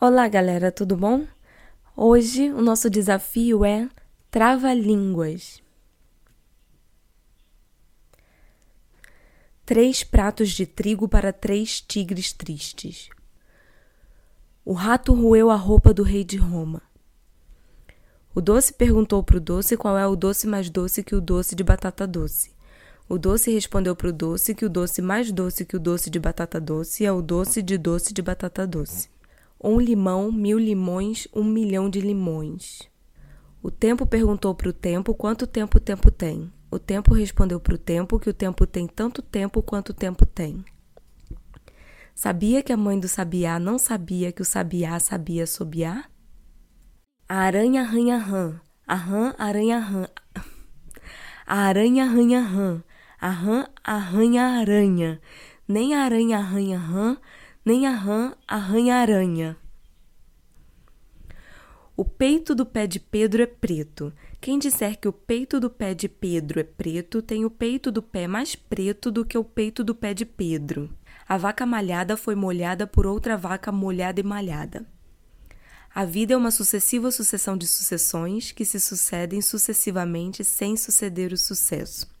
Olá, galera, tudo bom? Hoje o nosso desafio é trava-línguas. Três pratos de trigo para três tigres tristes. O rato roeu a roupa do rei de Roma. O doce perguntou para o doce qual é o doce mais doce que o doce de batata doce. O doce respondeu para o doce que o doce mais doce que o doce de batata doce é o doce de doce de batata doce. Um limão, mil limões, um milhão de limões. O tempo perguntou para o tempo quanto tempo o tempo tem. O tempo respondeu para o tempo que o tempo tem tanto tempo quanto o tempo tem. Sabia que a mãe do sabiá não sabia que o sabiá sabia sobiar? A aranha arranha rã, a rã aranha rã. A aranha arranha rã, a rã arranha aranha. Nem a aranha arranha rã, nem a rã arranha aranha. O peito do pé de Pedro é preto. Quem disser que o peito do pé de Pedro é preto, tem o peito do pé mais preto do que o peito do pé de Pedro. A vaca malhada foi molhada por outra vaca molhada e malhada. A vida é uma sucessiva sucessão de sucessões que se sucedem sucessivamente sem suceder o sucesso.